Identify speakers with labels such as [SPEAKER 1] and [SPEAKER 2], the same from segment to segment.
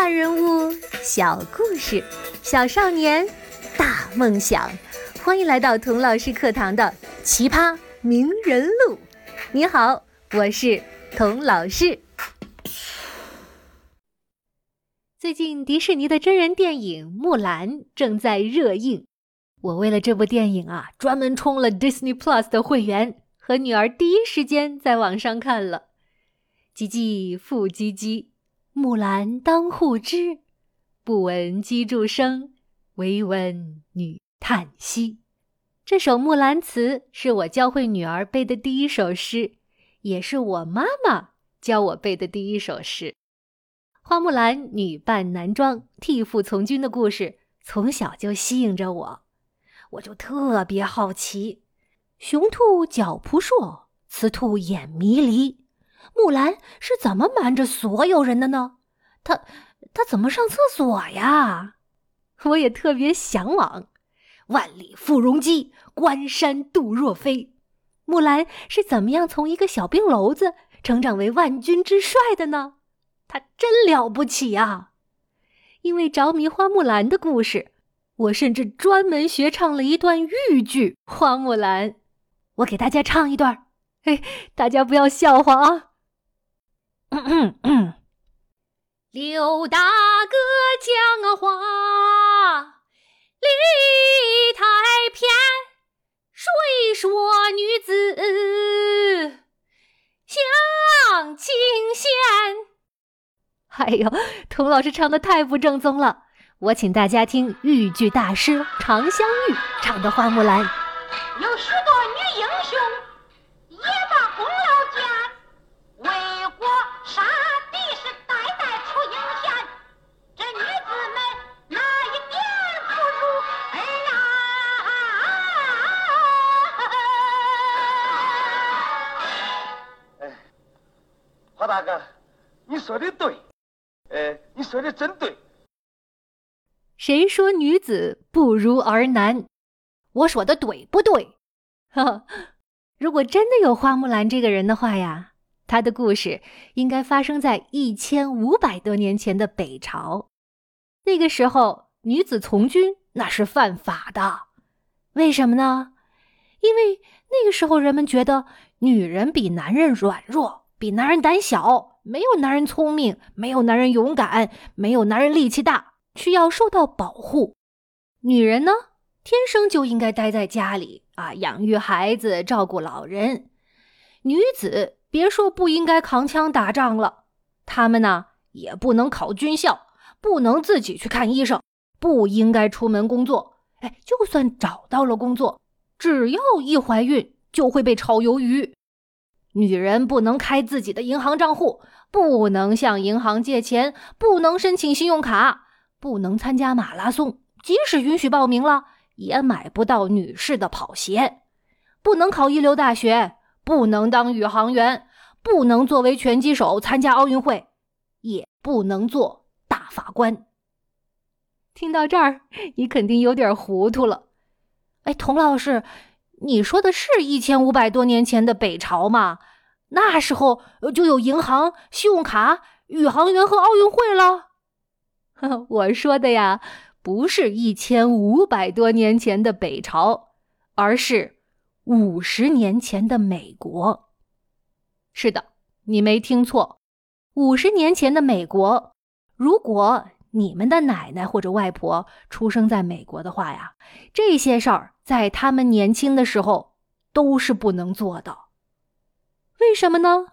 [SPEAKER 1] 大人物，小故事，小少年，大梦想。欢迎来到童老师课堂的《奇葩名人录》。你好，我是童老师。最近迪士尼的真人电影《木兰》正在热映，我为了这部电影啊，专门充了 Disney Plus 的会员，和女儿第一时间在网上看了。唧唧复唧唧。木兰当户织，不闻机杼声，惟闻女叹息。这首《木兰辞》是我教会女儿背的第一首诗，也是我妈妈教我背的第一首诗。花木兰女扮男装替父从军的故事，从小就吸引着我，我就特别好奇：雄兔脚扑朔，雌兔眼迷离。木兰是怎么瞒着所有人的呢？他他怎么上厕所呀？我也特别向往。万里赴戎机，关山度若飞。木兰是怎么样从一个小兵篓子成长为万军之帅的呢？她真了不起啊！因为着迷花木兰的故事，我甚至专门学唱了一段豫剧《花木兰》。我给大家唱一段，哎，大家不要笑话啊。嗯 嗯嗯，刘大哥讲话理太偏，谁说女子像清闲？哎呦，童老师唱的太不正宗了，我请大家听豫剧大师常香玉唱的《花木兰》。
[SPEAKER 2] 大哥，你说的对，呃，你说的真对。
[SPEAKER 1] 谁说女子不如儿男？我说的对不对？哈，如果真的有花木兰这个人的话呀，她的故事应该发生在一千五百多年前的北朝。那个时候，女子从军那是犯法的。为什么呢？因为那个时候人们觉得女人比男人软弱。比男人胆小，没有男人聪明，没有男人勇敢，没有男人力气大，需要受到保护。女人呢，天生就应该待在家里啊，养育孩子，照顾老人。女子别说不应该扛枪打仗了，她们呢也不能考军校，不能自己去看医生，不应该出门工作。哎，就算找到了工作，只要一怀孕，就会被炒鱿鱼。女人不能开自己的银行账户，不能向银行借钱，不能申请信用卡，不能参加马拉松，即使允许报名了，也买不到女士的跑鞋，不能考一流大学，不能当宇航员，不能作为拳击手参加奥运会，也不能做大法官。听到这儿，你肯定有点糊涂了。哎，童老师。你说的是一千五百多年前的北朝吗？那时候就有银行、信用卡、宇航员和奥运会了。我说的呀，不是一千五百多年前的北朝，而是五十年前的美国。是的，你没听错，五十年前的美国。如果你们的奶奶或者外婆出生在美国的话呀，这些事儿在他们年轻的时候都是不能做的。为什么呢？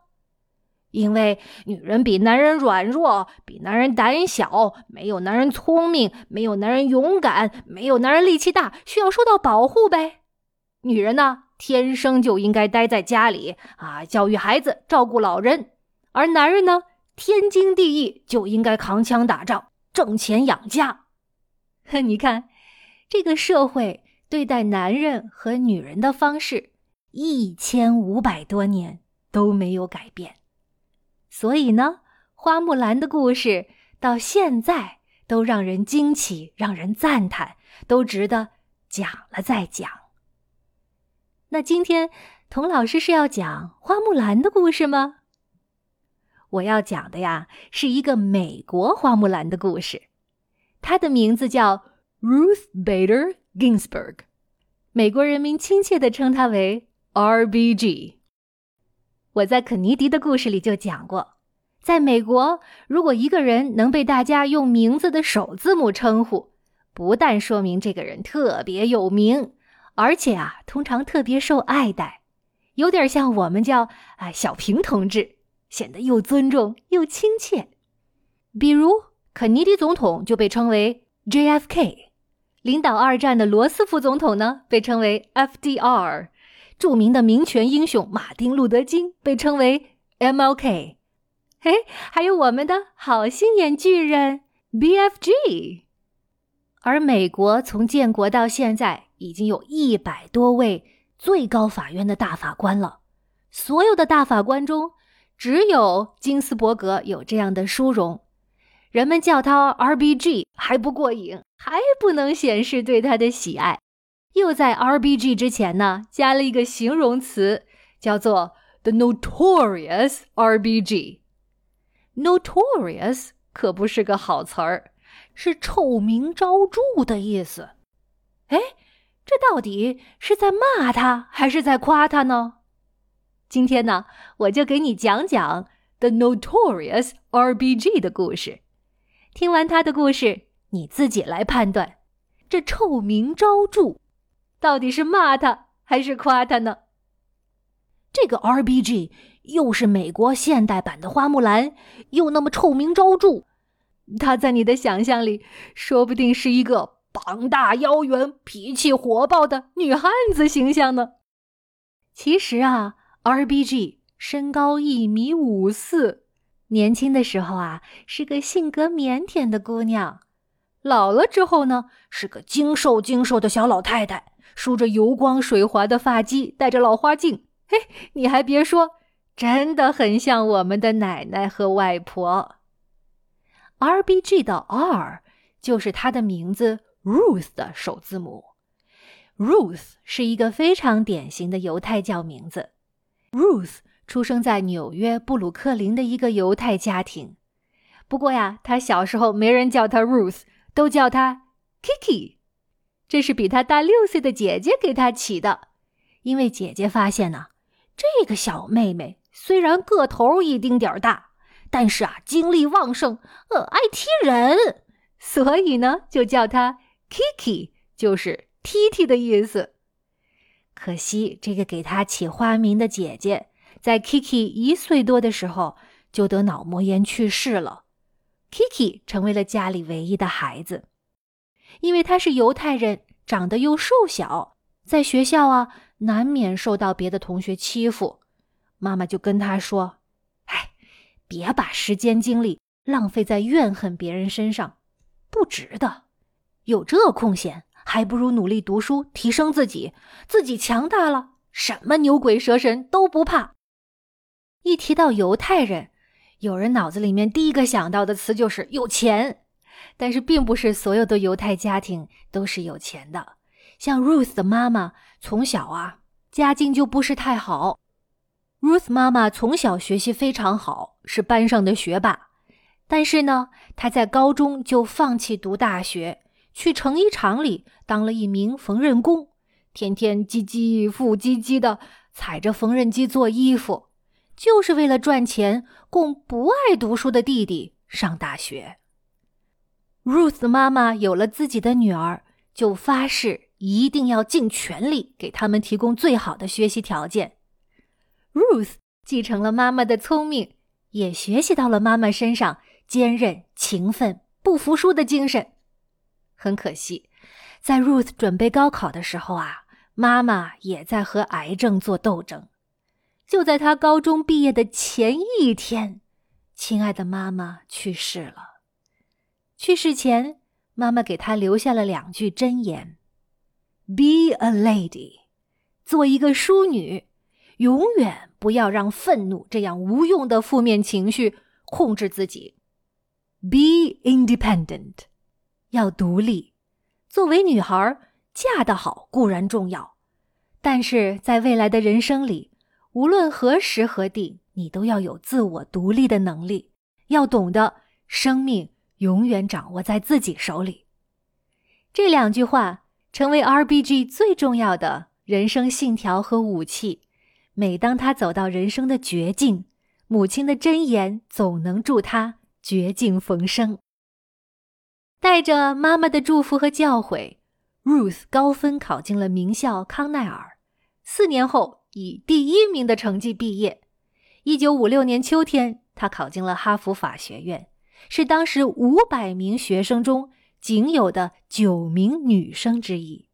[SPEAKER 1] 因为女人比男人软弱，比男人胆小，没有男人聪明，没有男人勇敢，没有男人力气大，需要受到保护呗。女人呢，天生就应该待在家里啊，教育孩子，照顾老人；而男人呢，天经地义就应该扛枪打仗。挣钱养家，你看，这个社会对待男人和女人的方式，一千五百多年都没有改变。所以呢，花木兰的故事到现在都让人惊奇，让人赞叹，都值得讲了再讲。那今天童老师是要讲花木兰的故事吗？我要讲的呀是一个美国花木兰的故事，她的名字叫 Ruth Bader Ginsburg，美国人民亲切地称她为 R.B.G。我在肯尼迪的故事里就讲过，在美国，如果一个人能被大家用名字的首字母称呼，不但说明这个人特别有名，而且啊，通常特别受爱戴，有点像我们叫啊小平同志，显得又尊重又亲切。比如肯尼迪总统就被称为 J.F.K，领导二战的罗斯福总统呢被称为 F.D.R。著名的民权英雄马丁·路德·金被称为 MLK，嘿，还有我们的好心眼巨人 BFG。而美国从建国到现在已经有一百多位最高法院的大法官了，所有的大法官中，只有金斯伯格有这样的殊荣。人们叫他 RBG 还不过瘾，还不能显示对他的喜爱。又在 R B G 之前呢，加了一个形容词，叫做 the notorious R B G。notorious 可不是个好词儿，是臭名昭著的意思。哎，这到底是在骂他还是在夸他呢？今天呢，我就给你讲讲 the notorious R B G 的故事。听完他的故事，你自己来判断，这臭名昭著。到底是骂他还是夸他呢？这个 R B G 又是美国现代版的花木兰，又那么臭名昭著。他在你的想象里，说不定是一个膀大腰圆、脾气火爆的女汉子形象呢。其实啊，R B G 身高一米五四，年轻的时候啊是个性格腼腆的姑娘，老了之后呢是个精瘦精瘦的小老太太。梳着油光水滑的发髻，戴着老花镜，嘿，你还别说，真的很像我们的奶奶和外婆。R B G 的 R 就是她的名字 Ruth 的首字母。Ruth 是一个非常典型的犹太教名字。Ruth 出生在纽约布鲁克林的一个犹太家庭，不过呀，他小时候没人叫他 Ruth，都叫他 Kiki。这是比他大六岁的姐姐给他起的，因为姐姐发现呢，这个小妹妹虽然个头一丁点儿大，但是啊，精力旺盛，呃，爱踢人，所以呢，就叫她 Kiki，就是踢踢的意思。可惜，这个给她起花名的姐姐，在 Kiki 一岁多的时候就得脑膜炎去世了，Kiki 成为了家里唯一的孩子。因为他是犹太人，长得又瘦小，在学校啊，难免受到别的同学欺负。妈妈就跟他说：“哎，别把时间精力浪费在怨恨别人身上，不值得。有这空闲，还不如努力读书，提升自己。自己强大了，什么牛鬼蛇神都不怕。”一提到犹太人，有人脑子里面第一个想到的词就是有钱。但是，并不是所有的犹太家庭都是有钱的。像 Ruth 的妈妈从小啊，家境就不是太好。Ruth 妈妈从小学习非常好，是班上的学霸。但是呢，她在高中就放弃读大学，去成衣厂里当了一名缝纫工，天天唧唧复唧唧的踩着缝纫机做衣服，就是为了赚钱供不爱读书的弟弟上大学。Ruth 妈妈有了自己的女儿，就发誓一定要尽全力给他们提供最好的学习条件。Ruth 继承了妈妈的聪明，也学习到了妈妈身上坚韧、勤奋、不服输的精神。很可惜，在 Ruth 准备高考的时候啊，妈妈也在和癌症做斗争。就在她高中毕业的前一天，亲爱的妈妈去世了。去世前，妈妈给她留下了两句箴言：“Be a lady，做一个淑女，永远不要让愤怒这样无用的负面情绪控制自己。Be independent，要独立。作为女孩，嫁得好固然重要，但是在未来的人生里，无论何时何地，你都要有自我独立的能力，要懂得生命永远掌握在自己手里。这两句话成为 RBG 最重要的人生信条和武器。每当他走到人生的绝境，母亲的箴言总能助他绝境逢生。带着妈妈的祝福和教诲，Ruth 高分考进了名校康奈尔，四年后以第一名的成绩毕业。一九五六年秋天，他考进了哈佛法学院，是当时五百名学生中。仅有的九名女生之一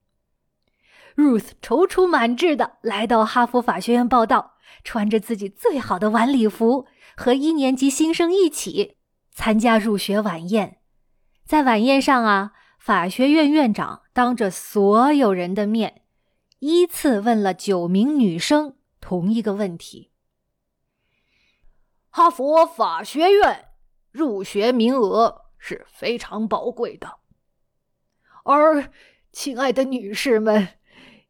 [SPEAKER 1] ，Ruth 踌躇满志的来到哈佛法学院报道，穿着自己最好的晚礼服，和一年级新生一起参加入学晚宴。在晚宴上啊，法学院院长当着所有人的面，依次问了九名女生同一个问题：
[SPEAKER 3] 哈佛法学院入学名额是非常宝贵的。而，亲爱的女士们，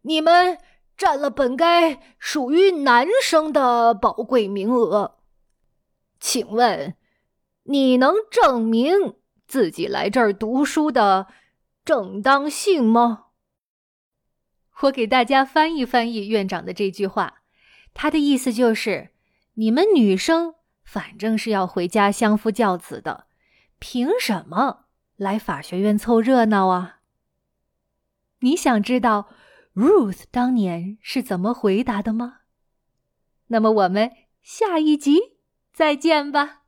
[SPEAKER 3] 你们占了本该属于男生的宝贵名额。请问，你能证明自己来这儿读书的正当性吗？
[SPEAKER 1] 我给大家翻译翻译院长的这句话，他的意思就是：你们女生反正是要回家相夫教子的，凭什么来法学院凑热闹啊？你想知道 Ruth 当年是怎么回答的吗？那么我们下一集再见吧。